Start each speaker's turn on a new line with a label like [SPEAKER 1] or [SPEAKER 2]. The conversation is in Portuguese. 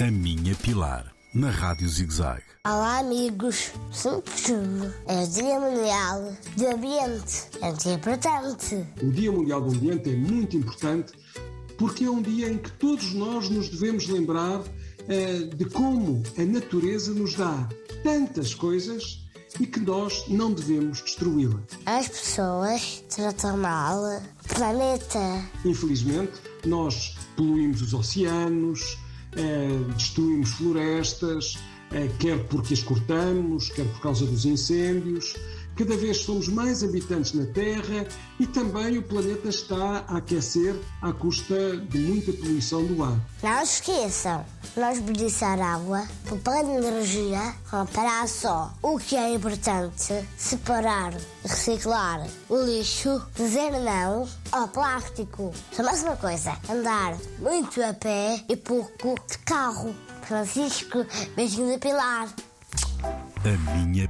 [SPEAKER 1] A Minha Pilar, na Rádio ZigZag.
[SPEAKER 2] Olá, amigos. 5 de junho é o Dia Mundial do Ambiente. É um dia importante.
[SPEAKER 3] O Dia Mundial do Ambiente é muito importante porque é um dia em que todos nós nos devemos lembrar eh, de como a natureza nos dá tantas coisas e que nós não devemos destruí-la.
[SPEAKER 2] As pessoas tratam mal o planeta.
[SPEAKER 3] Infelizmente, nós poluímos os oceanos, destruímos florestas, eh, quer porque as cortamos, quer por causa dos incêndios. Cada vez somos mais habitantes na Terra e também o planeta está a aquecer à custa de muita poluição do ar.
[SPEAKER 2] Não esqueçam, nós desperdiçar água, poupar energia, reparar só. O que é importante, separar e reciclar o lixo, dizer não ao plástico. Só mais uma coisa, andar muito a pé e pouco de carro. Francisco, beijinho de Pilar.
[SPEAKER 1] A Minha